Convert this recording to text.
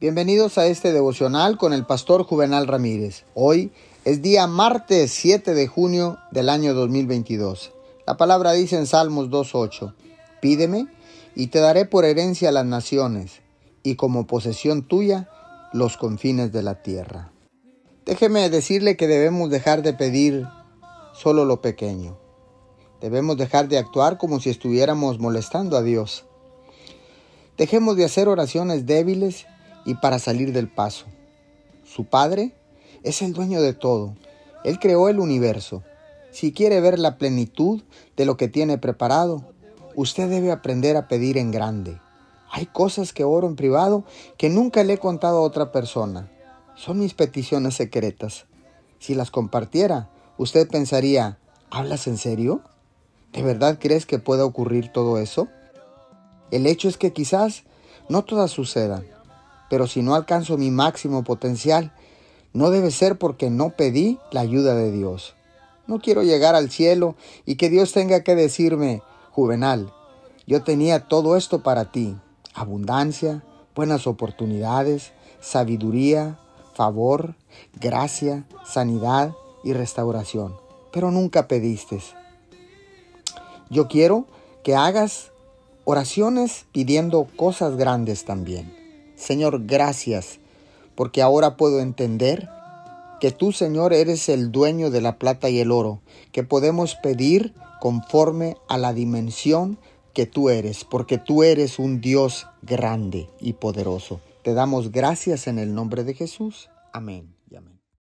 Bienvenidos a este devocional con el pastor Juvenal Ramírez. Hoy es día martes 7 de junio del año 2022. La palabra dice en Salmos 2.8, Pídeme y te daré por herencia las naciones y como posesión tuya los confines de la tierra. Déjeme decirle que debemos dejar de pedir solo lo pequeño. Debemos dejar de actuar como si estuviéramos molestando a Dios. Dejemos de hacer oraciones débiles y para salir del paso. Su Padre es el dueño de todo. Él creó el universo. Si quiere ver la plenitud de lo que tiene preparado, usted debe aprender a pedir en grande. Hay cosas que oro en privado que nunca le he contado a otra persona. Son mis peticiones secretas. Si las compartiera, usted pensaría, ¿hablas en serio? ¿De verdad crees que pueda ocurrir todo eso? El hecho es que quizás no todas sucedan, pero si no alcanzo mi máximo potencial, no debe ser porque no pedí la ayuda de Dios. No quiero llegar al cielo y que Dios tenga que decirme, Juvenal, yo tenía todo esto para ti, abundancia, buenas oportunidades, sabiduría, favor, gracia, sanidad y restauración, pero nunca pediste. Yo quiero que hagas oraciones pidiendo cosas grandes también. Señor, gracias, porque ahora puedo entender que tú, Señor, eres el dueño de la plata y el oro, que podemos pedir conforme a la dimensión que tú eres, porque tú eres un Dios grande y poderoso. Te damos gracias en el nombre de Jesús. Amén.